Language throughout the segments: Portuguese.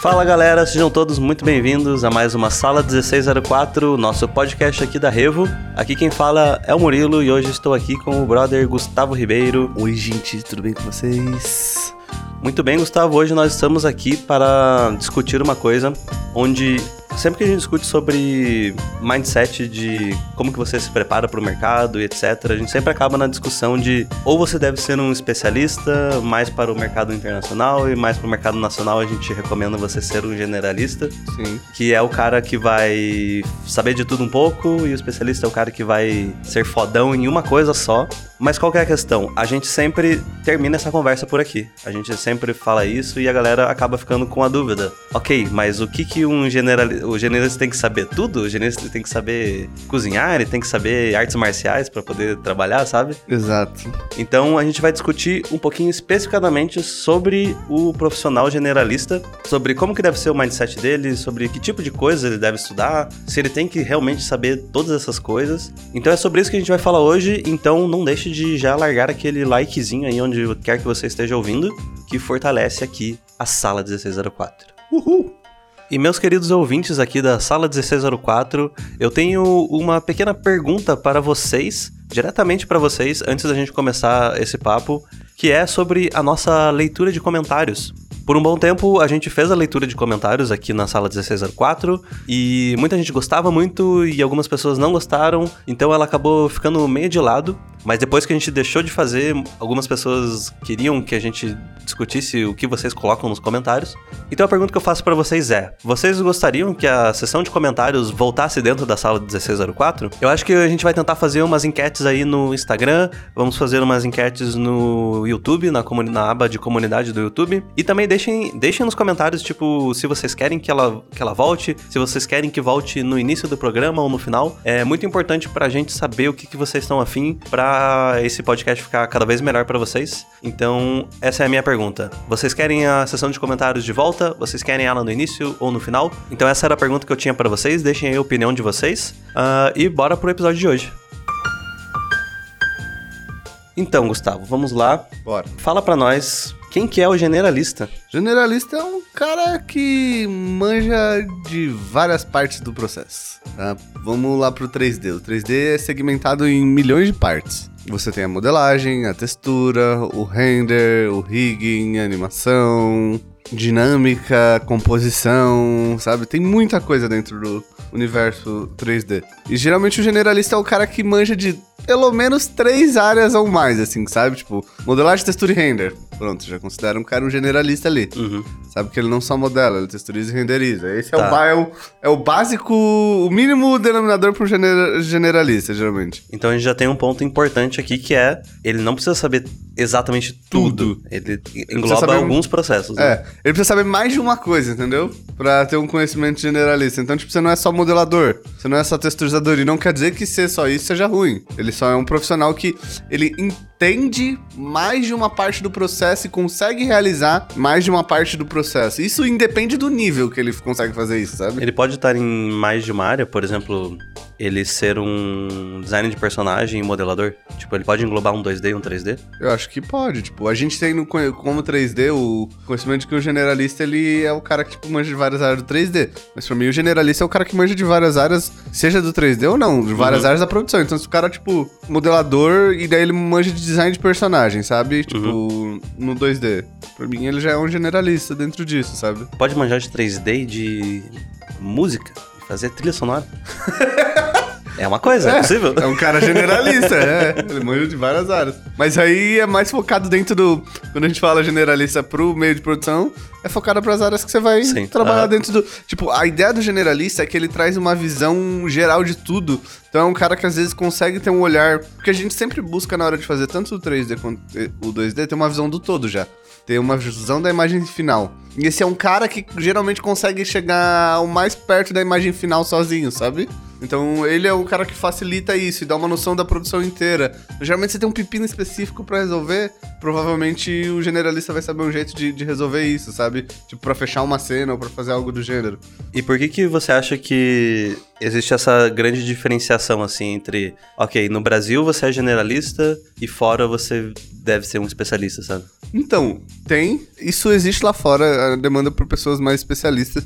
Fala galera, sejam todos muito bem-vindos a mais uma Sala 1604, nosso podcast aqui da Revo. Aqui quem fala é o Murilo e hoje estou aqui com o brother Gustavo Ribeiro. Oi, gente, tudo bem com vocês? Muito bem, Gustavo. Hoje nós estamos aqui para discutir uma coisa onde sempre que a gente discute sobre mindset de como que você se prepara para o mercado e etc, a gente sempre acaba na discussão de ou você deve ser um especialista mais para o mercado internacional e mais para o mercado nacional a gente recomenda você ser um generalista, Sim. que é o cara que vai saber de tudo um pouco e o especialista é o cara que vai ser fodão em uma coisa só. Mas qual que é a questão? A gente sempre termina essa conversa por aqui. A gente sempre fala isso e a galera acaba ficando com a dúvida. Ok, mas o que que um generalista... O generalista tem que saber tudo? O generalista tem que saber cozinhar, ele tem que saber artes marciais para poder trabalhar, sabe? Exato. Então a gente vai discutir um pouquinho especificadamente sobre o profissional generalista, sobre como que deve ser o mindset dele, sobre que tipo de coisa ele deve estudar, se ele tem que realmente saber todas essas coisas. Então é sobre isso que a gente vai falar hoje, então não deixe de já largar aquele likezinho aí onde quer que você esteja ouvindo, que fortalece aqui a sala 1604. Uhul! E meus queridos ouvintes aqui da sala 1604, eu tenho uma pequena pergunta para vocês, diretamente para vocês, antes da gente começar esse papo, que é sobre a nossa leitura de comentários. Por um bom tempo, a gente fez a leitura de comentários aqui na sala 1604 e muita gente gostava muito e algumas pessoas não gostaram, então ela acabou ficando meio de lado. Mas depois que a gente deixou de fazer, algumas pessoas queriam que a gente discutisse o que vocês colocam nos comentários. Então a pergunta que eu faço para vocês é: vocês gostariam que a sessão de comentários voltasse dentro da sala 1604? Eu acho que a gente vai tentar fazer umas enquetes aí no Instagram, vamos fazer umas enquetes no YouTube, na, na aba de comunidade do YouTube. E também deixem, deixem nos comentários, tipo, se vocês querem que ela, que ela volte, se vocês querem que volte no início do programa ou no final. É muito importante pra gente saber o que, que vocês estão afim pra esse podcast ficar cada vez melhor para vocês. Então, essa é a minha pergunta. Vocês querem a sessão de comentários de volta? Vocês querem ela no início ou no final? Então, essa era a pergunta que eu tinha para vocês. Deixem aí a opinião de vocês. Uh, e bora pro episódio de hoje. Então, Gustavo, vamos lá. Bora. Fala para nós quem que é o generalista? Generalista é um cara que manja de várias partes do processo. Tá? Vamos lá pro 3D. O 3D é segmentado em milhões de partes. Você tem a modelagem, a textura, o render, o rigging, a animação, dinâmica, composição, sabe? Tem muita coisa dentro do universo 3D. E geralmente o generalista é o cara que manja de pelo menos três áreas ou mais, assim, sabe? Tipo, modelagem, textura e render. Pronto, já considera um cara um generalista ali. Uhum. Sabe que ele não só modela, ele texturiza e renderiza. Esse Tá. é, o, ba- é, o, é o básico, o mínimo denominador pro gener- generalista, geralmente. Então a gente já tem um ponto importante aqui que é ele não precisa saber exatamente tudo. Tudo. Ele engloba saber um- alguns processos. né? É, ele precisa saber mais de uma coisa, entendeu? Pra ter um conhecimento generalista. Então, tipo, você não é só modelador, você não é só texturizador. E não quer dizer que ser só isso seja ruim. Ele só é um profissional que ele entende mais de uma parte do processo e consegue realizar mais de uma parte do processo. Isso independe do nível que ele consegue fazer isso, sabe? Ele pode estar em mais de uma área, por exemplo, ele ser um designer de personagem e modelador. Tipo, ele pode englobar um 2D e um 3D. Eu acho que pode, tipo, a gente tem no, como 3D o conhecimento de que o generalista, ele é o cara que, tipo, manja de várias áreas do 3D. Mas pra mim, o generalista é o cara que manja de várias áreas, seja do 3D ou não, de várias Uhum. áreas da produção. Então, se o cara, tipo, modelador, e daí ele manja de design de personagem, sabe? Tipo, Uhum. no 2D. Pra mim, ele já é um generalista dentro disso, sabe? Pode manjar de 3D e de música fazer trilha sonora. é uma coisa, é, possível. É um cara generalista, é. Ele manja de várias áreas. Mas aí é mais focado dentro do. Quando a gente fala generalista pro meio de produção, é focado pras áreas que você vai Sim, trabalhar aham. dentro do. Tipo, a ideia do generalista é que ele traz uma visão geral de tudo. Então é um cara que às vezes consegue ter um olhar. Porque a gente sempre busca na hora de fazer tanto o 3D quanto o 2D, ter uma visão do todo já. Ter uma visão da imagem final. E esse é um cara que geralmente consegue chegar o mais perto da imagem final sozinho, sabe? Então ele é o cara que facilita isso e dá uma noção da produção inteira. Geralmente você tem um pepino específico pra resolver, provavelmente o generalista vai saber um jeito de, de resolver isso, sabe? Tipo, pra fechar uma cena ou pra fazer algo do gênero. E por que que você acha que existe essa grande diferenciação assim entre, ok, no Brasil você é generalista e fora você deve ser um especialista, sabe? Então, tem. Isso existe lá fora, a demanda por pessoas mais especialistas,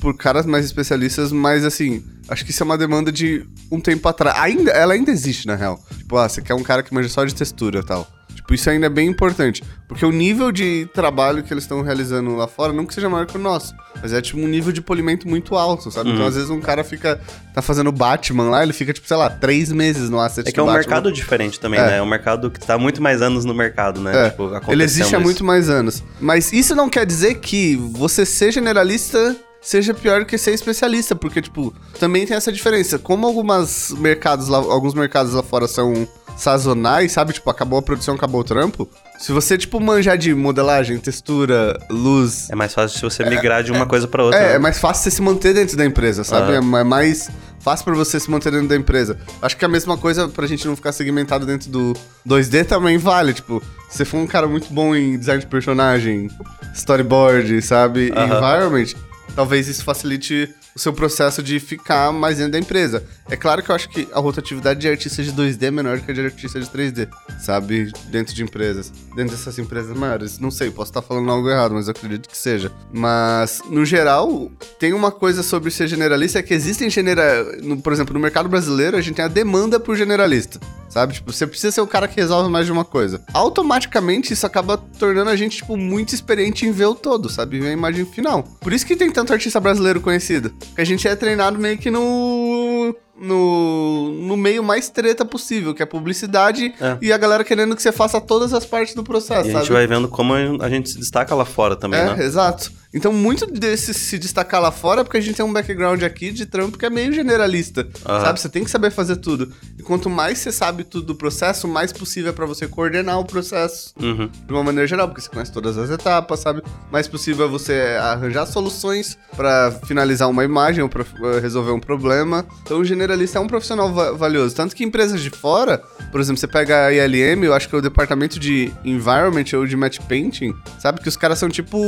por caras mais especialistas, mas assim, acho que isso é uma demanda de um tempo atrás. Ainda, ela ainda existe, na real. Tipo, ah, você quer um cara que manja só de textura e tal. Tipo, isso ainda é bem importante. Porque o nível de trabalho que eles estão realizando lá fora não que seja maior que o nosso. Mas é tipo um nível de polimento muito alto, sabe? Então, Uhum. às vezes, um cara fica. tá fazendo Batman lá, ele fica, tipo, sei lá, três meses no asset É que é um Batman. mercado diferente também, É. né? É um mercado que tá muito mais anos no mercado, né? É, Tipo, ele existe há muito mais anos. Mas isso não quer dizer que você ser generalista seja pior que ser especialista, porque, tipo, também tem essa diferença. Como algumas mercados lá, alguns mercados lá fora são sazonais, sabe? Tipo, acabou a produção, acabou o trampo. Se você, tipo, manjar de modelagem, textura, luz... É mais fácil se você migrar de uma coisa pra outra. É, né? é mais fácil você se manter dentro da empresa, sabe? É é mais fácil pra você se manter dentro da empresa. Acho que a mesma coisa pra gente não ficar segmentado dentro do 2D também vale. Tipo, se você for um cara muito bom em design de personagem, storyboard, sabe? Aham. Environment, talvez isso facilite o seu processo de ficar mais dentro da empresa. É claro que eu acho que a rotatividade de artistas de 2D é menor que a de artistas de 3D, sabe? Dentro de empresas. Dentro dessas empresas maiores. Não sei, posso estar falando algo errado, mas eu acredito que seja. Mas, no geral, tem uma coisa sobre ser generalista, é que existem genera... no- por exemplo, no mercado brasileiro, a gente tem a demanda por generalista. Sabe? Tipo, você precisa ser o cara que resolve mais de uma coisa. Automaticamente, isso acaba tornando a gente, tipo, muito experiente em ver o todo, sabe? Ver a imagem final. Por isso que tem tanto artista brasileiro conhecido. Porque a gente é treinado meio que no. No, no meio mais treta possível, que é publicidade É. e a galera querendo que você faça todas as partes do processo, E a sabe? gente vai vendo como a gente se destaca lá fora também, É, né? exato. Então, muito desse se destacar lá fora é porque a gente tem um background aqui de trampo que é meio generalista. Aham. Sabe? Você tem que saber fazer tudo. E quanto mais você sabe tudo do processo, mais possível é pra você coordenar o processo Uhum. de uma maneira geral, porque você conhece todas as etapas, sabe? Mais possível é você arranjar soluções pra finalizar uma imagem ou pra eh, resolver um problema. Então, o generalista é um profissional va- valioso. Tanto que empresas de fora, por exemplo, você pega a ILM, eu acho que é o departamento de Environment ou de Match Painting, sabe? Que os caras são tipo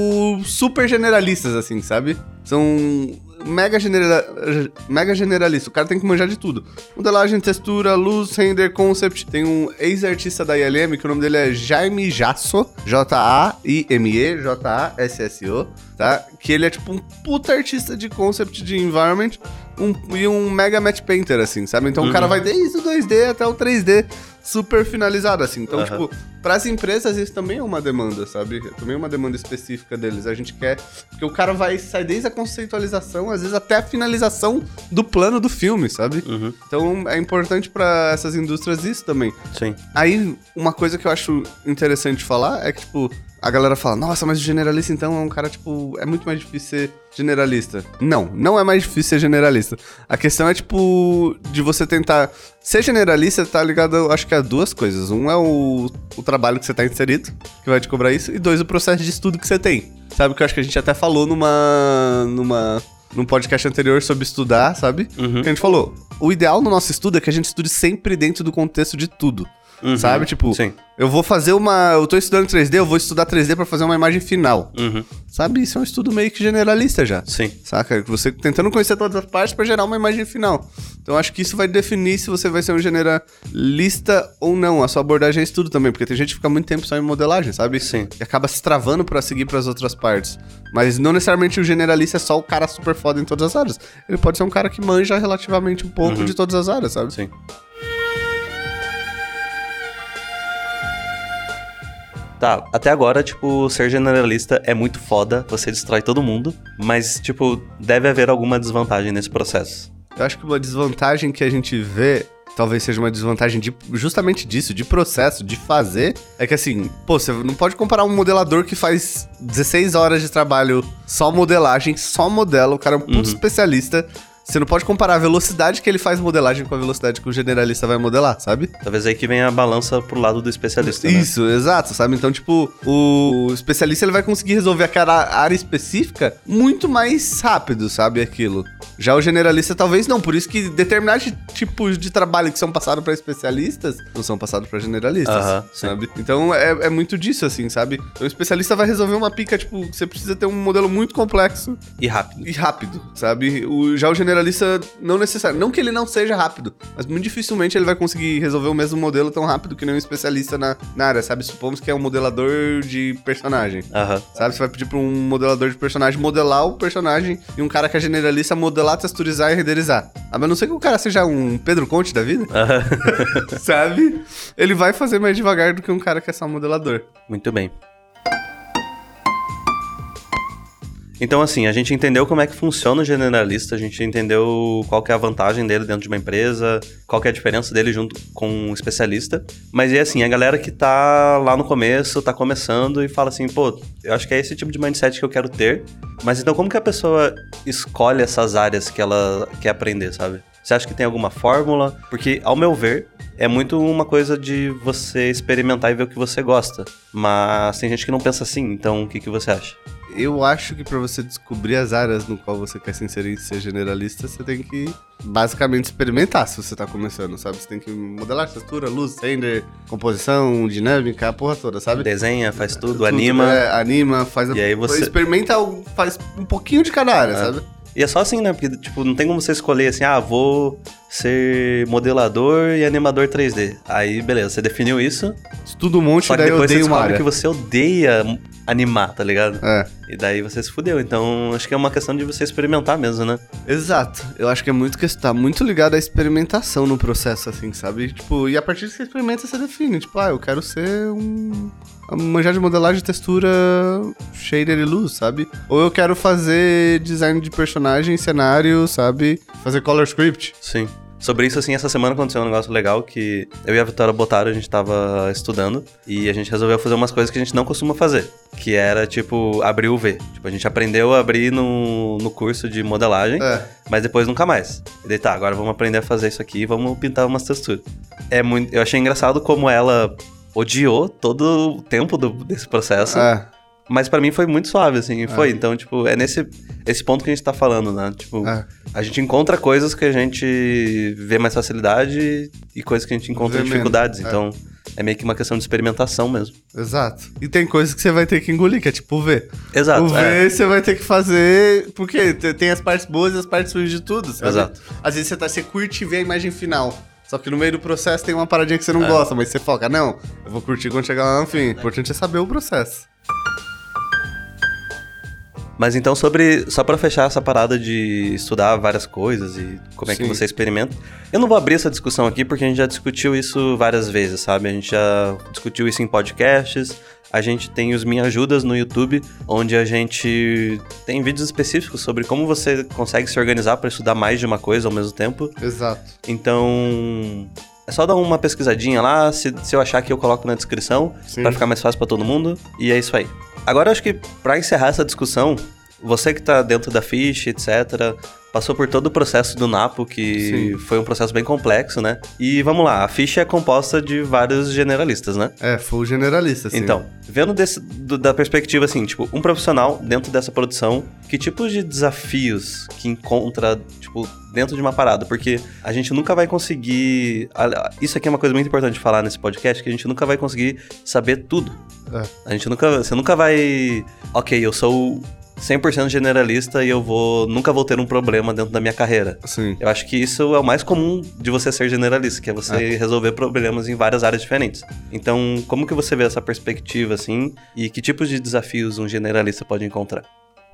super generalistas, assim, sabe? São mega, genera mega generalista. O cara tem que manjar de tudo. Modelagem, textura, luz, render, concept. Tem um ex-artista da ILM que o nome dele é Jaime Jasso. J-A-I-M-E, J-A-S-S-O, tá? Que ele é tipo um puta artista de concept de environment um, e um mega match painter, assim, sabe? Então o cara vai desde o 2D até o 3D super finalizado, assim. Então, Aham. tipo, pras empresas isso também é uma demanda, sabe? Também é uma demanda específica deles. A gente quer. Porque o cara vai sair desde a conceitualização, às vezes até a finalização do plano do filme, sabe? Uhum. Então é importante pra essas indústrias isso também. Sim. Aí, uma coisa que eu acho interessante falar é que, tipo, a galera fala, nossa, mas o generalista então é um cara, tipo, é muito mais difícil ser generalista. Não, não é mais difícil ser generalista. A questão é, tipo, de você tentar. Ser generalista tá ligado, acho que a duas coisas. Um é o, o trabalho que você tá inserido, que vai te cobrar isso, e dois, o processo de estudo que você tem. Sabe que eu acho que a gente até falou numa. numa. Num podcast anterior sobre estudar, sabe? Uhum. Que a gente falou. O ideal no nosso estudo é que a gente estude sempre dentro do contexto de tudo. Uhum. Sabe? Tipo, Sim. eu vou fazer uma. Eu tô estudando 3D, eu vou estudar 3D pra fazer uma imagem final. Uhum. Sabe? Isso é um estudo meio que generalista já. Sim. Saca? Você tentando conhecer todas as partes pra gerar uma imagem final. Então acho que isso vai definir se você vai ser um generalista ou não. A sua abordagem é estudo também, porque tem gente que fica muito tempo só em modelagem, sabe? Sim. E acaba se travando pra seguir pras outras partes. Mas não necessariamente o generalista é só o cara super foda em todas as áreas. Ele pode ser um cara que manja relativamente um pouco de todas as áreas, sabe? Sim. Tá, até agora, tipo, ser generalista é muito foda, você destrói todo mundo, mas, tipo, deve haver alguma desvantagem nesse processo. Eu acho que uma desvantagem que a gente vê, talvez seja uma desvantagem de, justamente disso, de processo, de fazer, é que assim, pô, você não pode comparar um modelador que faz 16 horas de trabalho só modelagem, só modela, o cara é um puto especialista. Você não pode comparar a velocidade que ele faz modelagem com a velocidade que o generalista vai modelar, sabe? Talvez aí que venha a balança pro lado do especialista, né? Isso, exato, sabe? Então, tipo, o especialista ele vai conseguir resolver aquela área específica muito mais rápido, sabe? Aquilo. Já o generalista talvez não, por isso que determinados tipos de trabalho que são passados para especialistas não são passados para generalistas, Aham, sim. sabe? Então é, é muito disso, assim, sabe? Então, o especialista vai resolver uma pica, tipo, você precisa ter um modelo muito complexo E rápido. e rápido, sabe? O, já o generalista generalista não necessário. Não que ele não seja rápido, mas muito dificilmente ele vai conseguir resolver o mesmo modelo tão rápido que nem um especialista na, na área, sabe? Supomos que é um modelador de personagem. Aham. Sabe? Você vai pedir pra um modelador de personagem modelar o personagem e um cara que é generalista modelar, texturizar e renderizar. Mas não sei que o cara seja um Pedro Conte da vida, Aham. sabe? Ele vai fazer mais devagar do que um cara que é só modelador. Muito bem. Então, assim, a gente entendeu como é que funciona o generalista, a gente entendeu qual é a vantagem dele dentro de uma empresa, qual é a diferença dele junto com um especialista. Mas e assim, a galera que tá lá no começo, tá começando e fala assim, pô, eu acho que é esse tipo de mindset que eu quero ter. Mas então como que a pessoa escolhe essas áreas que ela quer aprender, sabe? Você acha que tem alguma fórmula? Porque, ao meu ver, é muito uma coisa de você experimentar e ver o que você gosta. Mas tem gente que não pensa assim, então o que, que você acha? Eu acho que pra você descobrir as áreas no qual você quer se inserir e ser generalista, você tem que basicamente experimentar se você tá começando, sabe? Você tem que modelar textura, luz, render, composição, dinâmica, a porra toda, sabe? Desenha, faz tudo, Tudo, anima. é, anima, faz a- E aí você- experimenta, faz um pouquinho de cada área, É. sabe? E é só assim, né? Porque, tipo, não tem como você escolher assim, ah, vou ser modelador e animador 3D. Aí, beleza, você definiu isso, Estuda um monte, só que daí eu depois você odeio uma descobre área. que você odeia animar, tá ligado? É. E daí você se fudeu. Então, acho que é uma questão de você experimentar mesmo, né? Exato. Eu acho que é muito que tá muito ligado à experimentação no processo, assim, sabe? Tipo, e a partir que você experimenta, você define. Tipo, ah, eu quero ser um. manjar de modelagem, textura, shader e luz, sabe? Ou eu quero fazer design de personagem, cenário, sabe? Fazer color script. Sim. Sobre isso, assim, essa semana aconteceu um negócio legal que eu e a Vitória Botaro, a gente tava estudando e a gente resolveu fazer umas coisas que a gente não costuma fazer. Que era, tipo, abrir o V. Tipo, a gente aprendeu a abrir no, no curso de modelagem, É. mas depois nunca mais. E daí, tá, agora vamos aprender a fazer isso aqui e vamos pintar umas texturas. É muito... Eu achei engraçado como ela odiou todo o tempo do- desse processo. É. Mas pra mim foi muito suave, assim, e foi. Então, tipo, é nesse esse ponto que a gente tá falando, né? Tipo, É. a gente encontra coisas que a gente vê mais facilidade e coisas que a gente encontra Vê dificuldades. é. Então, é meio que uma questão de experimentação mesmo. Exato. E tem coisas que você vai ter que engolir, que é tipo o V. Exato. o V é. você vai ter que fazer. Porque te- tem as partes boas e as partes ruins de tudo, sabe? Exato. Às vezes você, tá, você curte ver a imagem final. Só que no meio do processo tem uma paradinha que você não É. gosta, mas você foca, não, eu vou curtir quando chegar lá no fim. O importante é saber o processo. Mas então, sobre. Só pra fechar essa parada de estudar várias coisas e como é que você experimenta. Eu não vou abrir essa discussão aqui porque a gente já discutiu isso várias vezes, sabe? A gente já discutiu isso em podcasts. A gente tem os Minha Ajudas no YouTube, onde a gente tem vídeos específicos sobre como você consegue se organizar pra estudar mais de uma coisa ao mesmo tempo. Exato. Então, é só dar uma pesquisadinha lá, se, se eu achar que eu coloco na descrição, pra ficar mais fácil pra todo mundo, e é isso aí. Agora, acho que pra encerrar essa discussão, você que tá dentro da Fish, etc., passou por todo o processo do Napo, que Sim. foi um processo bem complexo, né? E vamos lá, a Fish é composta de vários generalistas, né? É, full generalista, assim. Então, vendo desse- do- da perspectiva assim, tipo, um profissional dentro dessa produção, que tipos de desafios que encontra, tipo, dentro de uma parada? Porque a gente nunca vai conseguir. Isso aqui é uma coisa muito importante de falar nesse podcast, que a gente nunca vai conseguir saber tudo. É. A gente nunca. Você nunca vai. Ok, eu sou 100% generalista e eu vou. Nunca vou ter um problema dentro da minha carreira. Sim. Eu acho que isso é o mais comum de você ser generalista, que é você resolver problemas em várias áreas diferentes. Então, como que você vê essa perspectiva, assim, e que tipos de desafios um generalista pode encontrar?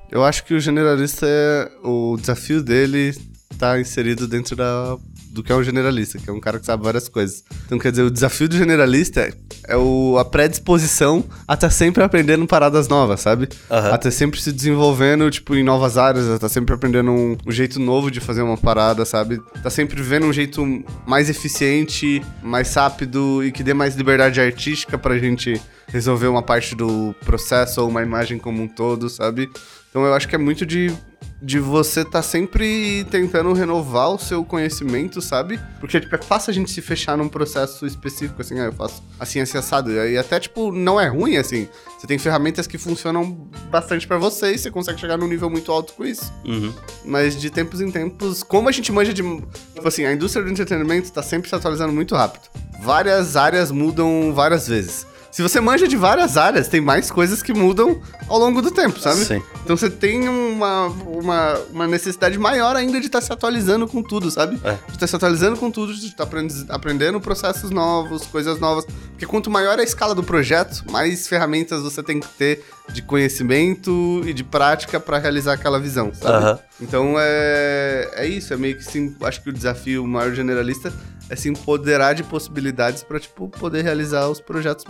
Eu acho que o generalista é. O desafio dele tá inserido dentro da, do que é um generalista, que é um cara que sabe várias coisas. Então, quer dizer, o desafio do generalista é, o, a predisposição a estar sempre aprendendo paradas novas, sabe? Aham. A estar sempre se desenvolvendo, tipo, em novas áreas, a estar sempre aprendendo um, um jeito novo de fazer uma parada, sabe? Tá sempre vivendo um jeito mais eficiente, mais rápido e que dê mais liberdade artística pra gente resolver uma parte do processo ou uma imagem como um todo, sabe? Então eu acho que é muito de, de você tá sempre tentando renovar o seu conhecimento, sabe? Porque, tipo, é fácil a gente se fechar num processo específico, assim, ah, eu faço assim, assim, assado. E até, tipo, não é ruim, assim. Você tem ferramentas que funcionam bastante pra você e você consegue chegar num nível muito alto com isso. Uhum. Mas de tempos em tempos, como a gente manja de. Tipo assim, a indústria do entretenimento tá sempre se atualizando muito rápido. Várias áreas mudam várias vezes. Se você manja de várias áreas, tem mais coisas que mudam ao longo do tempo, sabe? Sim. Então você tem uma, uma, uma necessidade maior ainda de estar se atualizando com tudo, sabe? É. De estar se atualizando com tudo, de estar aprend- aprendendo processos novos, coisas novas. Porque quanto maior a escala do projeto, mais ferramentas você tem que ter de conhecimento e de prática para realizar aquela visão, sabe? Aham. Então é, é isso, é meio que sim, acho que o desafio maior generalista é se empoderar de possibilidades para tipo poder realizar os projetos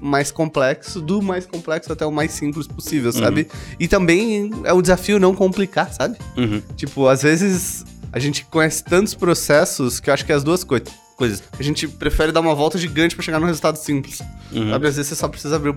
mais complexos, do mais complexo até o mais simples possível, sabe? E também é o desafio não complicar, sabe? Uhum. Tipo, às vezes a gente conhece tantos processos que eu acho que é as duas coi- coisas. A gente prefere dar uma volta gigante pra chegar num resultado simples. Uhum. Sabe? Às vezes você só precisa abrir o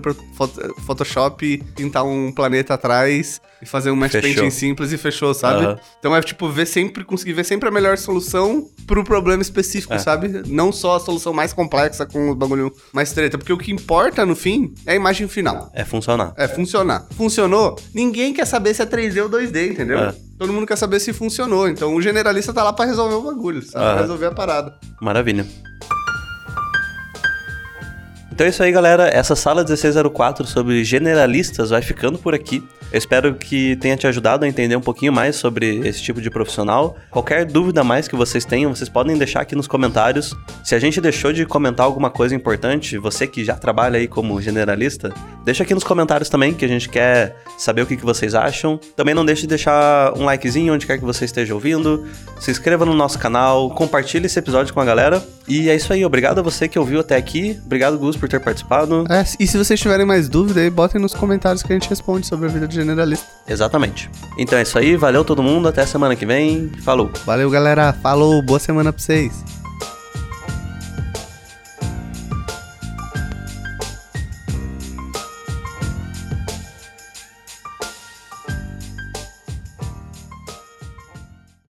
Photoshop, pintar um planeta atrás e fazer um match Fechou. painting simples e fechou, sabe? Aham. Então é tipo ver sempre, conseguir ver sempre a melhor solução pro problema específico, É. sabe? Não só a solução mais complexa com o bagulho mais treta. Porque o que importa no fim é a imagem final. É funcionar. É, funcionar. Funcionou? Ninguém quer saber se é 3D ou 2D, entendeu? É. Todo mundo quer saber se funcionou. Então o generalista tá lá pra resolver o bagulho, sabe? Pra Aham. resolver a parada. Maravilha. Então é isso aí, galera. Essa sala 1604 sobre generalistas vai ficando por aqui. Eu espero que tenha te ajudado a entender um pouquinho mais sobre esse tipo de profissional. Qualquer dúvida mais que vocês tenham, vocês podem deixar aqui nos comentários. Se a gente deixou de comentar alguma coisa importante, você que já trabalha aí como generalista, deixa aqui nos comentários também, que a gente quer saber o que, que vocês acham. Também não deixe de deixar um likezinho onde quer que você esteja ouvindo. Se inscreva no nosso canal, compartilhe esse episódio com a galera. E é isso aí, obrigado a você que ouviu até aqui. Obrigado, Gus, por ter participado. É, e se vocês tiverem mais dúvida aí, botem nos comentários que a gente responde sobre a vida de generalista. Exatamente. Então é isso aí, valeu todo mundo, até semana que vem. Falou! Valeu, galera. Falou, boa semana pra vocês.